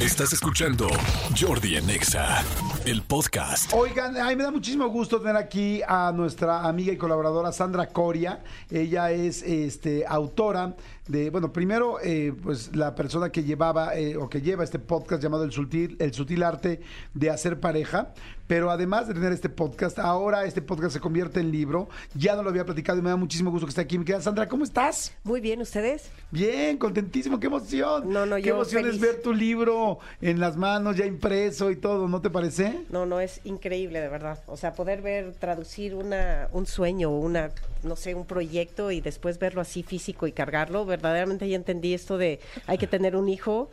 Estás escuchando Jordi en Exa, el podcast. Oigan, a mí me da muchísimo gusto tener aquí a nuestra amiga y colaboradora Sandra Coria. Ella es este, autora de, bueno, primero, eh, pues la persona que llevaba eh, o que lleva este podcast llamado El Sutil, El Sutil Arte de Hacer Pareja, pero además de tener este podcast, ahora este podcast se convierte en libro. Ya no lo había platicado y me da muchísimo gusto que esté aquí. Mi querida Sandra, ¿cómo estás? Muy bien, ¿ustedes? Bien, contentísimo, qué emoción. No, no, Qué yo emoción es ver tu libro en las manos, ya impreso y todo, ¿no te parece? No, no, es increíble, de verdad. O sea, poder ver, traducir una, un sueño, una, no sé, un proyecto y después verlo así físico y cargarlo, verdaderamente ya entendí esto de hay que tener un hijo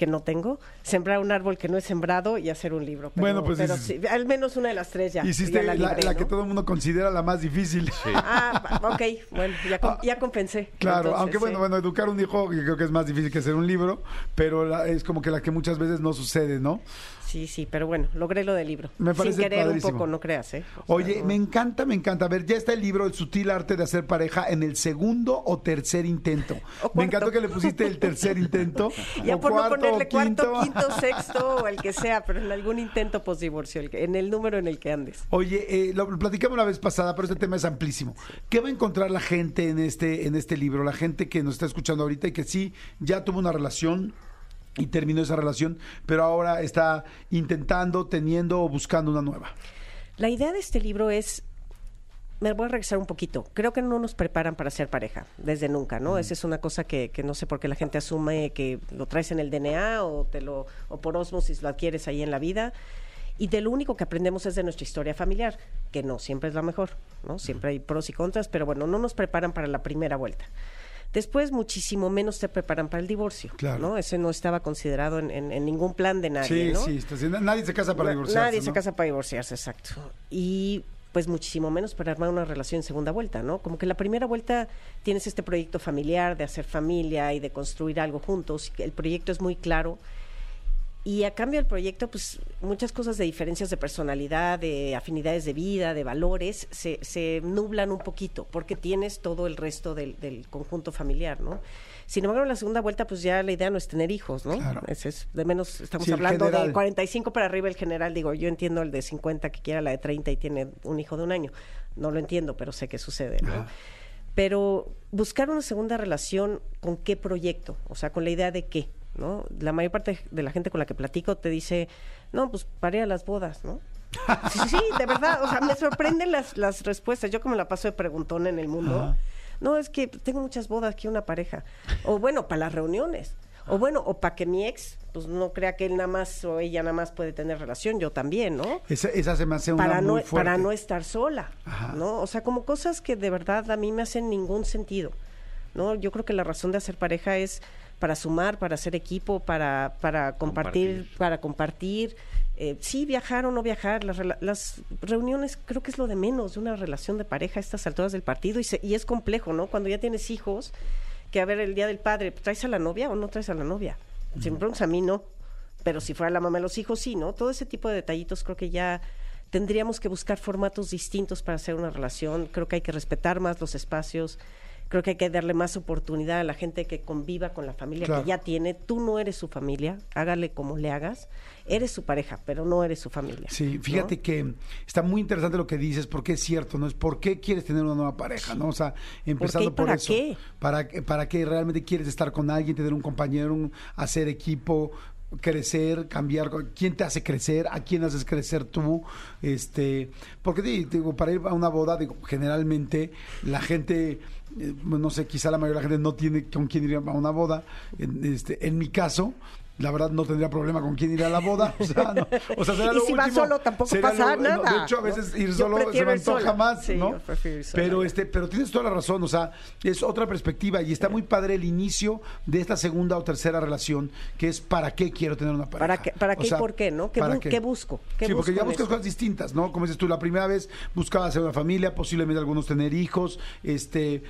que no tengo, sembrar un árbol que no es sembrado y hacer un libro. Pero, Bueno, pues pero sí, al menos una de las tres ya. Hiciste ya la, la libré, que ¿no? todo el mundo considera la más difícil. Ah, ok, bueno, ya, com- ya compensé. Claro, Entonces, aunque bueno, sí. bueno, educar un hijo creo que es más difícil que hacer un libro, pero la- es como que la que muchas veces no sucede, ¿no? Sí, sí, pero bueno, logré lo del libro. Me parece Sin querer padrísimo. un poco, no creas, ¿eh? O sea, Oye, no. me encanta, me encanta. A ver, ya está el libro El sutil arte de hacer pareja en el segundo o tercer intento. O Me encantó que le pusiste el tercer intento. Ya o por cuarto, no ponerle o cuarto, quinto, sexto o el que sea, pero en algún intento post-divorcio, en el número en el que andes. Oye, eh, lo platicamos la vez pasada, pero este tema es amplísimo. ¿Qué va a encontrar la gente en este, en este libro? La gente que nos está escuchando ahorita y que sí ya tuvo una relación y terminó esa relación, pero ahora está intentando, teniendo o buscando una nueva. La idea de este libro es, me voy a regresar un poquito, creo que no nos preparan para ser pareja, desde nunca, ¿no? Esa es una cosa que, que no sé por qué la gente asume que lo traes en el DNA o, te lo, o por osmosis lo adquieres ahí en la vida. Y de lo único que aprendemos es de nuestra historia familiar, que no siempre es la mejor, ¿no? Siempre hay pros y contras, pero bueno, no nos preparan para la primera vuelta. Después, muchísimo menos te preparan para el divorcio, Claro. ¿no? Ese no estaba considerado en, en- en ningún plan de nadie, Sí, ¿no? sí, está nadie se casa para divorciarse. Nadie se casa para divorciarse, exacto. Y pues muchísimo menos para armar una relación en segunda vuelta, ¿no? Como que la primera vuelta tienes este proyecto familiar de hacer familia y de construir algo juntos. El proyecto es muy claro. Y a cambio del proyecto, pues muchas cosas de diferencias de personalidad, de afinidades de vida, de valores, se, se nublan un poquito, porque tienes todo el resto del, del conjunto familiar, ¿no? Sin embargo, en la segunda vuelta, pues ya la idea no es tener hijos, ¿no? Claro. Ese es, de menos, estamos Sí, hablando de 45 para arriba el general, digo, yo entiendo el de 50 que quiera la de 30 y tiene un hijo de un año. No lo entiendo, pero sé que sucede, ¿no? Pero buscar una segunda relación, ¿con qué proyecto? O sea, con la idea de qué, ¿no? La mayor parte de la gente con la que platico te dice, no, pues para a las bodas, ¿no? Sí, sí, sí, de verdad, o sea, me sorprenden las, las respuestas. Yo como la paso de preguntón en el mundo, Ajá. no, es que tengo muchas bodas, quiero una pareja. O bueno, para las reuniones. O bueno, o para que mi ex, pues no crea que él nada más o ella nada más puede tener relación, yo también, ¿no? Esa, esa se me hace una para no, fuerte. para no estar sola, Ajá. ¿no? O sea, como cosas que de verdad a mí me hacen ningún sentido, ¿no? Yo creo que la razón de hacer pareja es para sumar, para hacer equipo, para, para compartir, Compartir. para compartir. Eh, sí, viajar o no viajar, las, las reuniones creo que es lo de menos de una relación de pareja a estas alturas del partido y, se- y es complejo, ¿no? Cuando ya tienes hijos, que a ver el día del padre, ¿traes a la novia o no traes a la novia? Si me preguntas a mí, no. Pero si fuera la mamá de los hijos, sí, ¿no? Todo ese tipo de detallitos creo que ya tendríamos que buscar formatos distintos para hacer una relación. Creo que hay que respetar más los espacios. Creo que hay que darle más oportunidad a la gente que conviva con la familia Claro. que ya tiene. Tú no eres su familia, hágale como le hagas. Eres su pareja, pero no eres su familia. Sí, fíjate ¿no? que está muy interesante lo que dices, porque es cierto, ¿no? Es por qué quieres tener una nueva pareja, ¿no? O sea, empezando y por para eso. qué? ¿Para, qué- ¿Para qué realmente quieres estar con alguien, tener un compañero, un- hacer equipo, crecer, cambiar? ¿Quién te hace crecer? ¿A quién haces crecer tú? Este, porque di- digo, para ir a una boda, digo, generalmente la gente, eh, no sé, quizá la mayoría de la gente no tiene con quién ir a una boda. En, este, en mi caso, la verdad no tendría problema con quién ir a la boda. O sea, no, o sea, será Y lo si último. solo, tampoco pasa lo- nada, de hecho, a veces ir solo se me antoja más, Sí, ¿no? ir. Pero este, pero tienes toda la razón, o sea, es otra perspectiva y está muy padre el inicio de esta segunda o tercera relación, que es para qué quiero tener una pareja. ¿Para qué, para O qué y por qué, no? ¿Qué, ¿para bu- qué busco? ¿Qué sí, porque busco ya buscas eso? cosas distintas, ¿no? Como dices tú, la primera vez buscabas hacer una familia, posiblemente algunos tener hijos, este,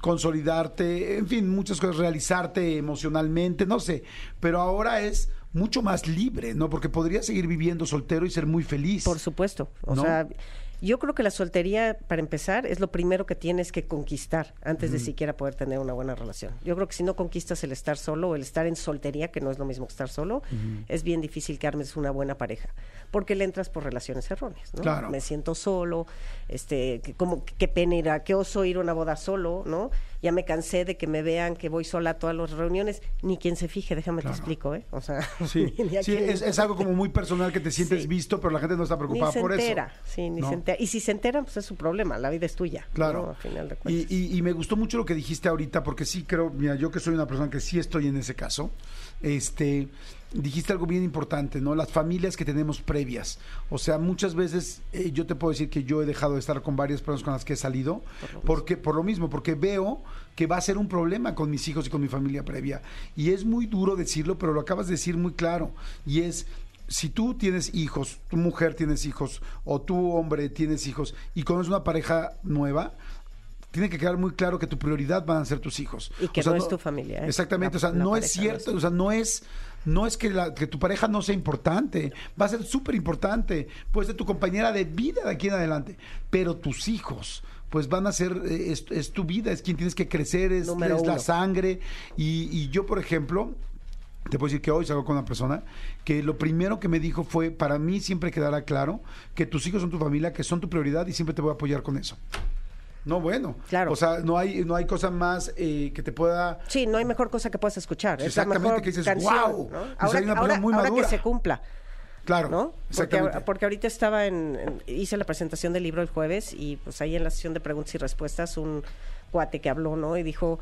consolidarte, en fin, muchas cosas, realizarte emocionalmente, no sé. Pero ahora es mucho más libre, ¿no? Porque podría seguir viviendo soltero y ser muy feliz. Por supuesto. O ¿No? sea, yo creo que la soltería, para empezar, es lo primero que tienes que conquistar antes de siquiera poder tener una buena relación. Yo creo que si no conquistas el estar solo o el estar en soltería, que no es lo mismo que estar solo, es bien difícil que armes una buena pareja, porque le entras por relaciones erróneas, ¿no? Claro. Me siento solo, este, que- como qué pena ir a, qué oso ir a una boda solo, ¿no? Ya me cansé de que me vean que voy sola a todas las reuniones, ni quien se fije, déjame Claro. te explico, ¿eh? O sea, Sí, ni es, es algo como muy personal que te sientes Sí. visto, pero la gente no está ni preocupada se por entera, eso. sí, ni ¿no? se entera. Y si se enteran, pues es su problema, la vida es tuya. Claro. ¿no? A final de Y, cuentas. y- y me gustó mucho lo que dijiste ahorita, porque sí creo, mira, yo que soy una persona que sí estoy en ese caso, este, dijiste algo bien importante, ¿no? Las familias que tenemos previas. O sea, muchas veces eh, yo te puedo decir que yo he dejado de estar con varias personas con las que he salido, porque por lo mismo, porque veo que va a ser un problema con mis hijos y con mi familia previa. Y es muy duro decirlo, pero lo acabas de decir muy claro. Y es, si tú tienes hijos, tu mujer tienes hijos, o tú hombre tienes hijos, y conoces una pareja nueva, tiene que quedar muy claro que tu prioridad van a ser tus hijos. Y que no es tu familia, ¿eh? Exactamente, La- o sea, no es no cierto, es- o sea, no es no es que, la- que tu pareja no sea importante, va a ser súper importante, puede ser tu compañera de vida de aquí en adelante, pero tus hijos pues van a ser, eh, es, es tu vida, es quien tienes que crecer, es, la sangre. Y, y yo, por ejemplo, te puedo decir que hoy salgo con una persona que lo primero que me dijo fue, para mí siempre quedará claro que tus hijos son tu familia, que son tu prioridad y siempre te voy a apoyar con eso. No, bueno. Claro. O sea, no hay, no hay cosa más eh, que te pueda... Sí, no hay mejor cosa que puedas escuchar. Es la Exactamente, mejor que dices, canción, sea, Ahora, hay una ahora- muy ahora que se cumpla, Claro, ¿no? Porque, exactamente. porque ahorita estaba en, en- hice la presentación del libro el jueves y pues ahí en la sesión de preguntas y respuestas un cuate que habló, ¿no? Y dijo,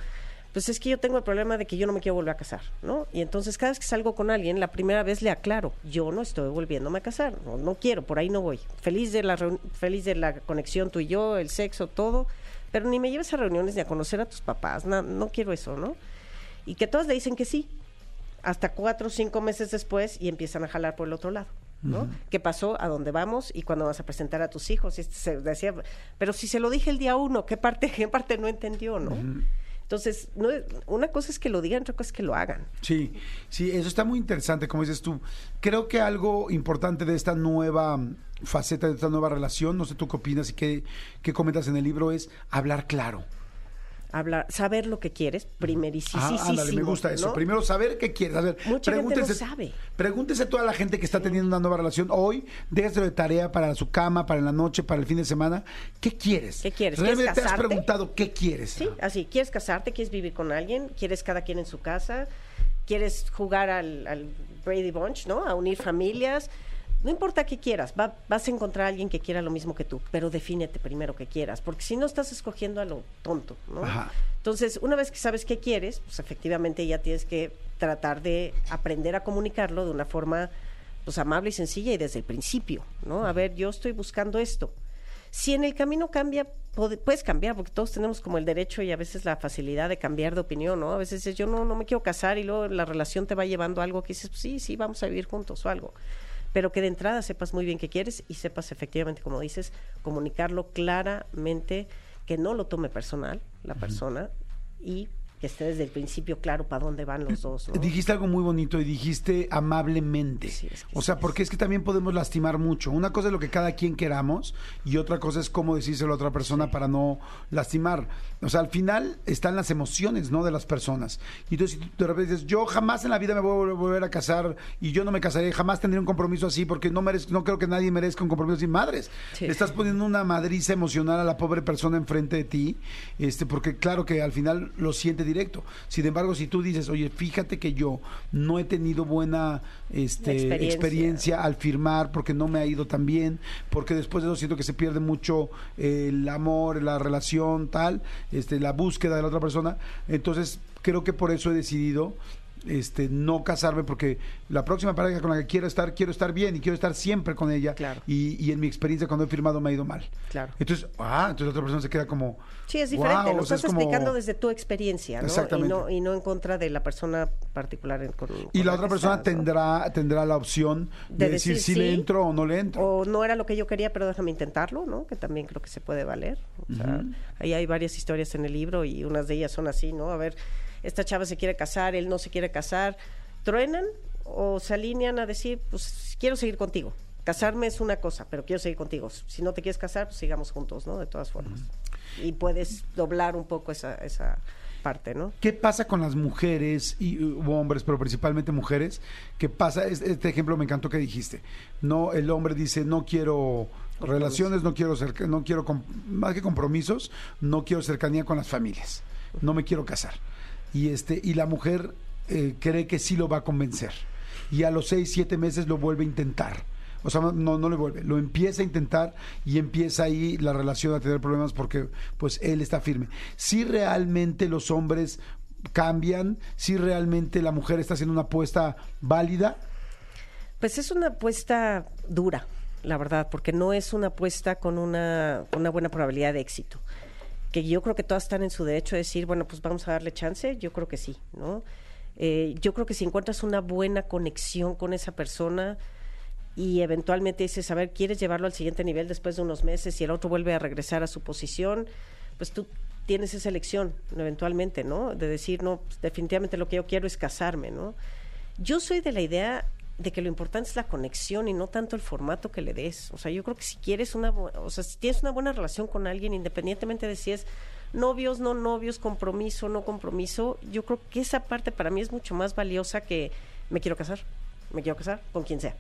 pues es que yo tengo el problema de que yo no me quiero volver a casar, ¿no? Y entonces cada vez que salgo con alguien, la primera vez le aclaro, yo no estoy volviéndome a casar, no, no quiero, por ahí no voy. Feliz de la feliz de la conexión tú y yo, el sexo, todo, pero ni me lleves a reuniones ni a conocer a tus papás, na- no quiero eso, ¿no? Y que todos le dicen que sí, hasta cuatro o cinco meses después y empiezan a jalar por el otro lado. ¿no? ¿Qué pasó? ¿A dónde vamos? ¿Y cuándo vas a presentar a tus hijos? Y este se decía, pero si se lo dije el día uno, ¿qué parte, qué parte no entendió, no? Entonces, no, una cosa es que lo digan, otra cosa es que lo hagan. Sí, sí, eso está muy interesante, como dices tú. Creo que algo importante de esta nueva faceta, de esta nueva relación, no sé tú qué opinas y qué, qué comentas en el libro, es hablar claro. Hablar, saber lo que quieres, primerísimo. Ah, ándale, me gusta eso. Primero saber qué quieres. A ver, Mucha gente no pregúntese, sabe. pregúntese a toda la gente que está teniendo una nueva relación hoy, déjaselo de tarea para su cama, para la noche, para el fin de semana. ¿Qué quieres? ¿Qué quieres? ¿Realmente ¿Quieres te has preguntado qué quieres? Sí, así. ¿Quieres casarte? ¿Quieres vivir con alguien? ¿Quieres cada quien en su casa? ¿Quieres jugar al, al Brady Bunch, ¿no? A unir familias. No importa qué quieras, va- vas a encontrar a alguien que quiera lo mismo que tú, pero defínete primero qué quieras, porque si no estás escogiendo a lo tonto, ¿no? Ajá. Entonces, una vez que sabes qué quieres, pues efectivamente ya tienes que tratar de aprender a comunicarlo de una forma pues amable y sencilla y desde el principio, ¿no? A ver, yo estoy buscando esto. Si en el camino cambia, puedes cambiar, porque todos tenemos como el derecho y a veces la facilidad de cambiar de opinión, ¿no? A veces dices, yo no, no me quiero casar y luego la relación te va llevando a algo que dices, pues sí, sí, vamos a vivir juntos o algo. Pero que de entrada sepas muy bien qué quieres y sepas efectivamente, como dices, comunicarlo claramente, que no lo tome personal la persona y que esté desde el principio claro para dónde van los dos, ¿no? Dijiste algo muy bonito y dijiste amablemente. Sí, es que o sea, sí, porque es que también podemos lastimar mucho. Una cosa es lo que cada quien queramos y otra cosa es cómo decírselo a otra persona para no lastimar. O sea, al final están las emociones, ¿no? De las personas. Y entonces si tú de repente dices, yo jamás en la vida me voy a volver a casar y yo no me casaré, jamás tendré un compromiso así porque no, merezco, no creo que nadie merezca un compromiso sin madres. Le estás poniendo una madriza emocional a la pobre persona enfrente de ti, este, porque claro que al final lo siente directo. Sin embargo, si tú dices, oye, fíjate que yo no he tenido buena este, Experiencia. experiencia. al firmar porque no me ha ido tan bien, porque después de eso siento que se pierde mucho el amor, la relación, tal, este, la búsqueda de la otra persona. Entonces, creo que por eso he decidido este no casarme porque la próxima pareja con la que quiero estar quiero estar bien y quiero estar siempre con ella Claro. y, y en mi experiencia cuando he firmado me ha ido mal Claro. entonces ah entonces la otra persona se queda como Sí, es diferente, lo o sea, estás es como- explicando desde tu experiencia, ¿no? Y Exactamente. no, y no en contra de la persona particular. en- con- y con la otra persona estás, ¿no? tendrá tendrá la opción de, De decir, decir si le sí, entro o no le entro O no era lo que yo quería, pero déjame intentarlo, ¿no? Que también creo que se puede valer. O sea, ahí hay varias historias en el libro y unas de ellas son así, ¿no? A ver, esta chava se quiere casar, él no se quiere casar. ¿Truenan o se alinean a decir, pues quiero seguir contigo. Casarme es una cosa, pero quiero seguir contigo. Si no te quieres casar, pues sigamos juntos, ¿no? De todas formas. Y puedes doblar un poco esa, esa parte, ¿no? ¿Qué pasa con las mujeres y uh, hombres, pero principalmente mujeres? ¿Qué pasa? Es- Este ejemplo me encantó que dijiste. No, el hombre dice no quiero relaciones, no quiero cerca- no quiero más que compromisos, no quiero cercanía con las familias, no me quiero casar. Y este y la mujer eh, cree que sí lo va a convencer y a los seis siete meses lo vuelve a intentar. O sea, no, no le vuelve, lo empieza a intentar y empieza ahí la relación a tener problemas porque pues él está firme. Si realmente los hombres cambian, si realmente la mujer está haciendo una apuesta válida, Pues es una apuesta dura, la verdad, porque no es una apuesta con una, una buena probabilidad de éxito. Que yo creo que todas están en su derecho de decir, bueno, pues vamos a darle chance, yo creo que sí, ¿no? Eh, yo creo que si encuentras una buena conexión con esa persona y eventualmente dices, a ver, quieres llevarlo al siguiente nivel después de unos meses y el otro vuelve a regresar a su posición, pues tú tienes esa elección eventualmente, ¿no? De decir, no, pues, definitivamente lo que yo quiero es casarme, ¿no? Yo soy de la idea de que lo importante es la conexión y no tanto el formato que le des. O sea, yo creo que si quieres una, o sea, si tienes una buena relación con alguien, independientemente de si es novios, no novios, compromiso, no compromiso, yo creo que esa parte para mí es mucho más valiosa que me quiero casar, me quiero casar con quien sea,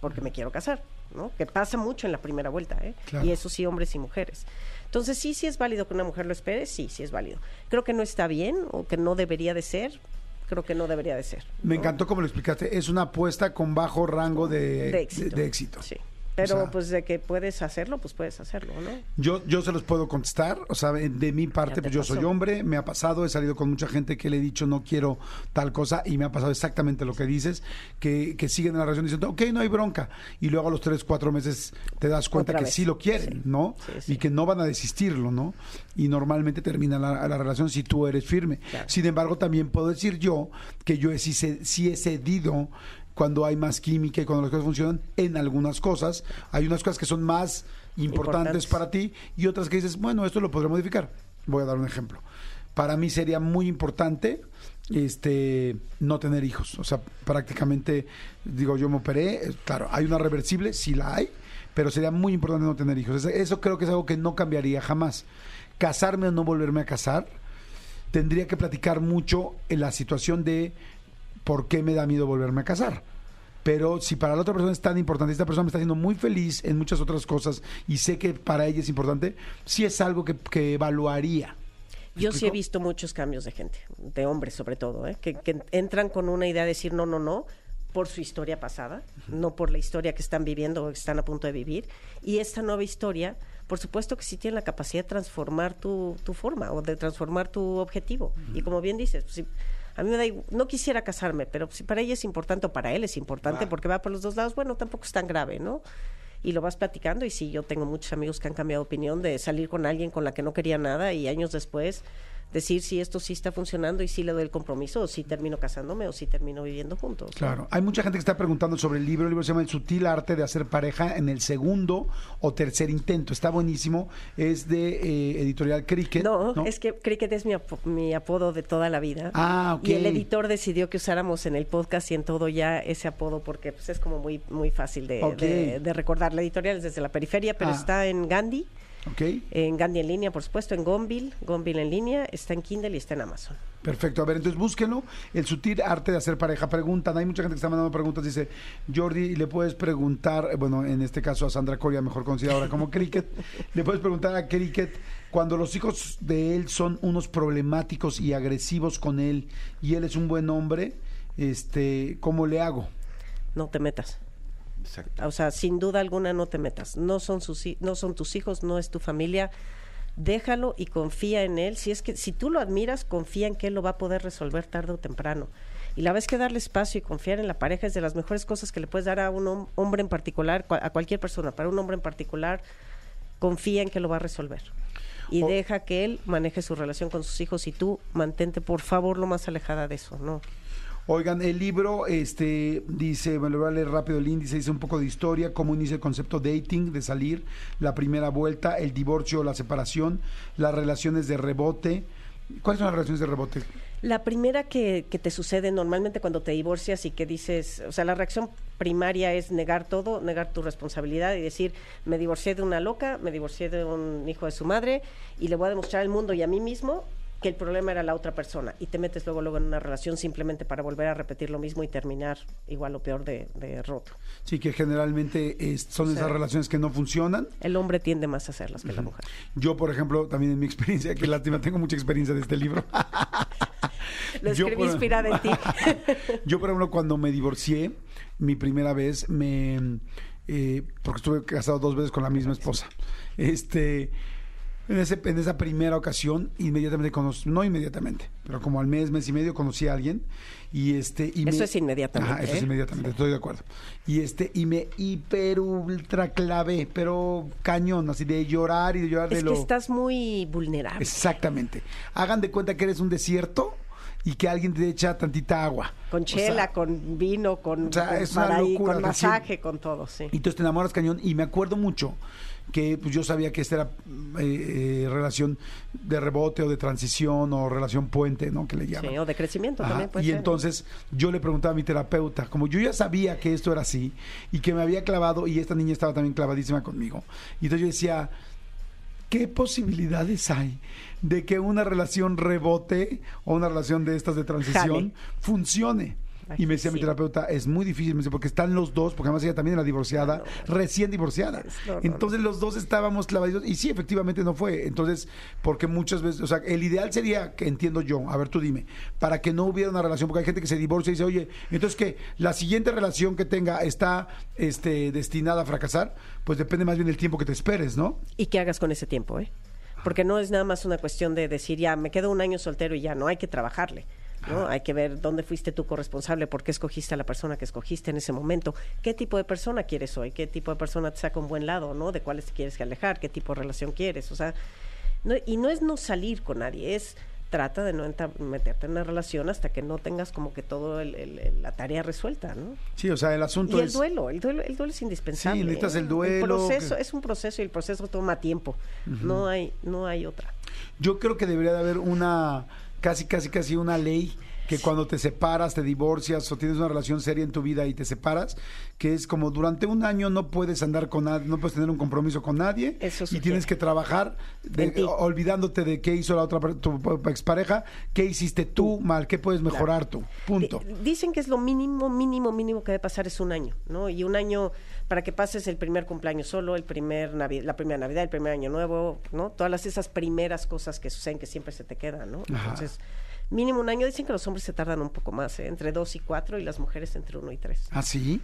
porque me quiero casar, ¿no? Que pasa mucho en la primera vuelta, ¿eh? Claro. Y eso sí, hombres y mujeres. Entonces, sí, sí es válido que una mujer lo espere, sí, sí es válido. Creo que no está bien o que no debería de ser, creo que no debería de ser. me ¿no? encantó como lo explicaste, es una apuesta con bajo rango de, de éxito. de- de éxito. Sí. Pero O sea- pues de que puedes hacerlo, pues puedes hacerlo, ¿no? Yo, yo se los puedo contestar, o sea, de mi parte, pues yo soy hombre, me ha pasado, he salido con mucha gente que le he dicho no quiero tal cosa y me ha pasado exactamente lo que dices, que, que siguen en la relación diciendo, ok, no hay bronca, y luego a los tres, cuatro meses te das cuenta Otra que vez. sí lo quieren, Sí. ¿no? Sí, sí. Y que no van a desistirlo, ¿no? Y normalmente termina la, la relación si tú eres firme. Claro. Sin embargo, también puedo decir yo que yo he, sí, sí he cedido cuando hay más química y cuando las cosas funcionan en algunas cosas. Hay unas cosas que son más importantes Importantes. para ti y otras que dices, bueno, esto lo podré modificar. Voy a dar un ejemplo. Para mí sería muy importante este no tener hijos. O sea, prácticamente, digo, yo me operé, eh, claro, hay una reversible, sí la hay, pero sería muy importante no tener hijos. Eso creo que es algo que no cambiaría jamás. Casarme o no volverme a casar, tendría que platicar mucho en la situación de por qué me da miedo volverme a casar. Pero si para la otra persona es tan importante, esta persona me está haciendo muy feliz en muchas otras cosas y sé que para ella es importante, sí es algo que, que evaluaría. Yo sí he visto muchos cambios de gente, de hombres sobre todo, ¿eh? que, que entran con una idea de decir no, no, no, por su historia pasada, no por la historia que están viviendo o que están a punto de vivir. Y esta nueva historia, por supuesto que sí tiene la capacidad de transformar tu, tu forma o de transformar tu objetivo. Y como bien dices, pues, si- a mí me da, igu- no quisiera casarme, pero si para ella es importante o para él es importante porque va por los dos lados, bueno, tampoco es tan grave, ¿no? y lo vas platicando y sí, yo tengo muchos amigos que han cambiado de opinión de salir con alguien con la que no quería nada y años después decir si esto sí está funcionando y si le doy el compromiso o si termino casándome o si termino viviendo juntos. Claro, hay mucha gente que está preguntando sobre el libro. El libro se llama El sutil arte de hacer pareja en el segundo o tercer intento. Está buenísimo. Es de eh, editorial Cricket. No, es que Cricket es mi, apo- mi apodo de toda la vida. Ah, ok. Y el editor decidió que usáramos en el podcast y en todo ya ese apodo porque pues, es como muy muy fácil de, Ok. de- de recordar. La editorial es desde la periferia, pero Ah. está en Gandhi, Ok, en Gandhi en línea, por supuesto, en Gonville, Gonville en línea, está en Kindle y está en Amazon. perfecto. A ver, entonces búsquenlo. El sutil arte de hacer pareja. Preguntan, hay mucha gente que está mandando preguntas. Dice, Jordi, ¿le puedes preguntar, bueno, en este caso a Sandra Coria, mejor conocida ahora como Cricket, le puedes preguntar a Cricket, cuando los hijos de él son unos problemáticos y agresivos con él y él es un buen hombre, este, ¿cómo le hago? No te metas. Exacto. O sea, sin duda alguna no te metas. No son sus no son tus hijos, no es tu familia. Déjalo y confía en él. Si es que si tú lo admiras, confía en que él lo va a poder resolver tarde o temprano. Y la vez que darle espacio y confiar en la pareja es de las mejores cosas que le puedes dar a un hom- hombre en particular, a cualquier persona, para un hombre en particular, confía en que lo va a resolver. Y O- deja que él maneje su relación con sus hijos y tú mantente por favor lo más alejada de eso, ¿no? Oigan, el libro este dice, me lo voy a leer rápido el índice, dice un poco de historia, cómo inicia el concepto dating, de salir, la primera vuelta, el divorcio la separación, las relaciones de rebote. ¿Cuáles son las relaciones de rebote? La primera que, que te sucede normalmente cuando te divorcias y que dices, o sea, la reacción primaria es negar todo, negar tu responsabilidad y decir, me divorcié de una loca, me divorcié de un hijo de su madre y le voy a demostrar al mundo y a mí mismo que el problema era la otra persona y te metes luego luego en una relación simplemente para volver a repetir lo mismo y terminar igual o peor de, de roto. Sí, que generalmente es- son O sea, esas relaciones que no funcionan. El hombre tiende más a hacerlas que la mujer. Yo, por ejemplo, también en mi experiencia, que lástima, tengo mucha experiencia de este libro. Lo Yo, escribí por- inspirada en ti. Yo, por ejemplo, cuando me divorcié, mi primera vez, me eh, porque estuve casado dos veces con la misma esposa. Este, en, ese, en esa primera ocasión, inmediatamente conocí, no inmediatamente, pero como al mes, mes y medio conocí a alguien. Y este, y Eso me- es inmediatamente, Ajá, eso es ¿eh? inmediatamente, estoy de acuerdo. Y este, y me hiper ultra clavé, pero cañón, así de llorar y de llorar de es lo. que estás muy vulnerable. Exactamente. Hagan de cuenta que eres un desierto y que alguien te echa tantita agua. Con O chela, sea, con vino, con, o sea, con es una locura con masaje, con todo, sí. Y entonces te enamoras cañón. Y me acuerdo mucho que pues, yo sabía que esta era eh, eh, relación de rebote o de transición o relación puente, ¿no? Que le llaman. Sí, o de crecimiento Ajá, también puede y ser. entonces yo le preguntaba a mi terapeuta, como yo ya sabía que esto era así y que me había clavado y esta niña estaba también clavadísima conmigo. Y entonces yo decía, ¿qué posibilidades hay de que una relación rebote o una relación de estas de transición Jale. funcione? Y me decía mi terapeuta, es muy difícil, me dice, porque están los dos, porque además ella también era divorciada, recién divorciada. Entonces los dos estábamos clavaditos, y sí, efectivamente no fue. Entonces, porque muchas veces, o sea, el ideal sería, que entiendo yo, a ver tú dime, para que no hubiera una relación, porque hay gente que se divorcia y dice, oye, entonces que la siguiente relación que tenga está este, destinada a fracasar, pues depende más bien del tiempo que te esperes, ¿no? Y qué hagas con ese tiempo, ¿eh? Porque no es nada más una cuestión de decir, ya, me quedo un año soltero y ya, no, hay que trabajarle. ¿No? Hay que ver dónde fuiste tú corresponsable, por qué escogiste a la persona que escogiste en ese momento, qué tipo de persona quieres hoy, qué tipo de persona te saca un buen lado, ¿no? De cuáles te quieres alejar, qué tipo de relación quieres, o sea, no- y no es no salir con nadie, es trata de no meterte en una relación hasta que no tengas como que todo el- el- el- la tarea resuelta, ¿no? Sí, o sea, el asunto Y el es... duelo, el duelo, el duelo es indispensable. Sí, necesitas ¿eh? el duelo, proceso que- es un proceso y el proceso toma tiempo. No hay, no hay otra. Yo creo que debería de haber una, casi, casi, casi una ley que cuando te separas, te divorcias o tienes una relación seria en tu vida y te separas, que es como durante un año no puedes andar con nadie, no puedes tener un compromiso con nadie Eso y tienes que trabajar de- olvidándote de qué hizo la otra tu expareja, qué hiciste tú mal, qué puedes mejorar tú. Punto. Di- Dicen que es lo mínimo, mínimo, mínimo que debe pasar es un año, ¿no? Y un año para que pases el primer cumpleaños solo, el primer Navi- la primera Navidad, el primer Año Nuevo, ¿no? Todas esas primeras cosas que suceden que siempre se te quedan, ¿no? Ajá. Mínimo un año. Dicen que los hombres se tardan un poco más, ¿eh? entre dos y cuatro, y las mujeres entre uno y tres. ¿Ah, sí?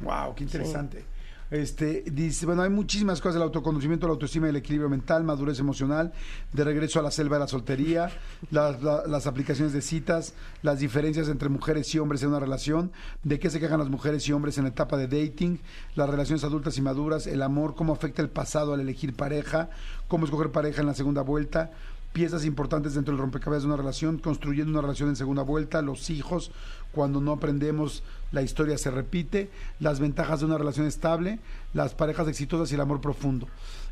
Wow, qué interesante. Este, dice, bueno, hay muchísimas cosas, el autoconocimiento, la autoestima, el equilibrio mental, madurez emocional, de regreso a la selva de la soltería, las, la- las aplicaciones de citas, las diferencias entre mujeres y hombres en una relación, de qué se quejan las mujeres y hombres en la etapa de dating, las relaciones adultas y maduras, el amor, cómo afecta el pasado al elegir pareja, cómo escoger pareja en la segunda vuelta, piezas importantes dentro del rompecabezas de una relación, construyendo una relación en segunda vuelta, los hijos, cuando no aprendemos la historia se repite, las ventajas de una relación estable, las parejas exitosas y el amor profundo.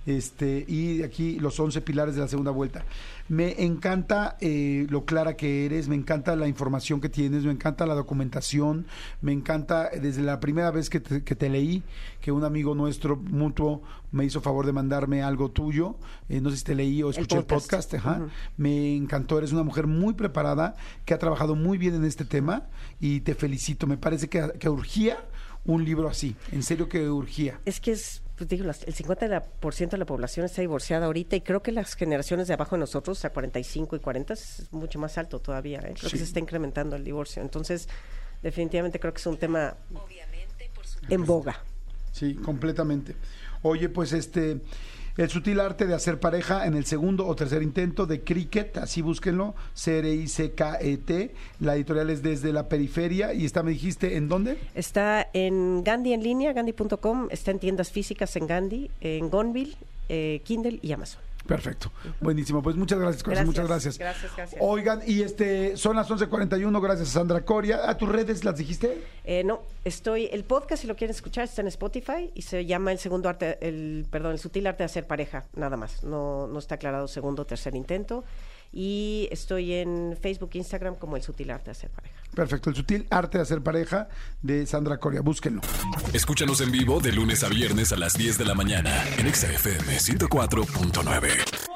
Este, y aquí los 11 pilares de la segunda vuelta. Me encanta eh, lo clara que eres, me encanta la información que tienes, me encanta la documentación, me encanta eh, desde la primera vez que te, que te leí, que un amigo nuestro mutuo me hizo favor de mandarme algo tuyo, eh, no sé si te leí o escuché el podcast, podcast. ajá. Ujú. me encantó, eres una mujer muy preparada, que ha trabajado muy bien en este tema y te felicito, me parece que, que urgía un libro así, en serio que urgía. Es que es, pues digo, las- el 50% de la, por ciento de la población está divorciada ahorita y creo que las generaciones de abajo de nosotros, a 45 y 40, es mucho más alto todavía. ¿eh? Creo Sí. que se está incrementando el divorcio. Entonces, definitivamente creo que es un tema en boga. Sí, completamente. Oye, pues este, el sutil arte de hacer pareja en el segundo o tercer intento de Cricket, así búsquenlo, C-R-I-C-K-E-T. La editorial es desde la periferia y está, me dijiste, ¿en dónde? Está en Gandhi en línea, gandhi.com, está en tiendas físicas en Gandhi, en Gonville, eh, Kindle y Amazon. Perfecto. Buenísimo. Pues muchas gracias, muchas gracias. gracias, gracias. Oigan, y este, son las 11.41, gracias a Sandra Coria. ¿A tus redes las dijiste? Eh, no, estoy, el podcast, si lo quieren escuchar, está en Spotify y se llama el segundo arte, el, perdón, el sutil arte de hacer pareja, nada más. No, no está aclarado segundo o tercer intento. Y estoy en Facebook, Instagram como El Sutil Arte de Hacer Pareja. Perfecto, el sutil arte de hacer pareja de Sandra Coria, búsquenlo. Escúchanos en vivo de lunes a viernes a las 10 de la mañana en XFM 104.9.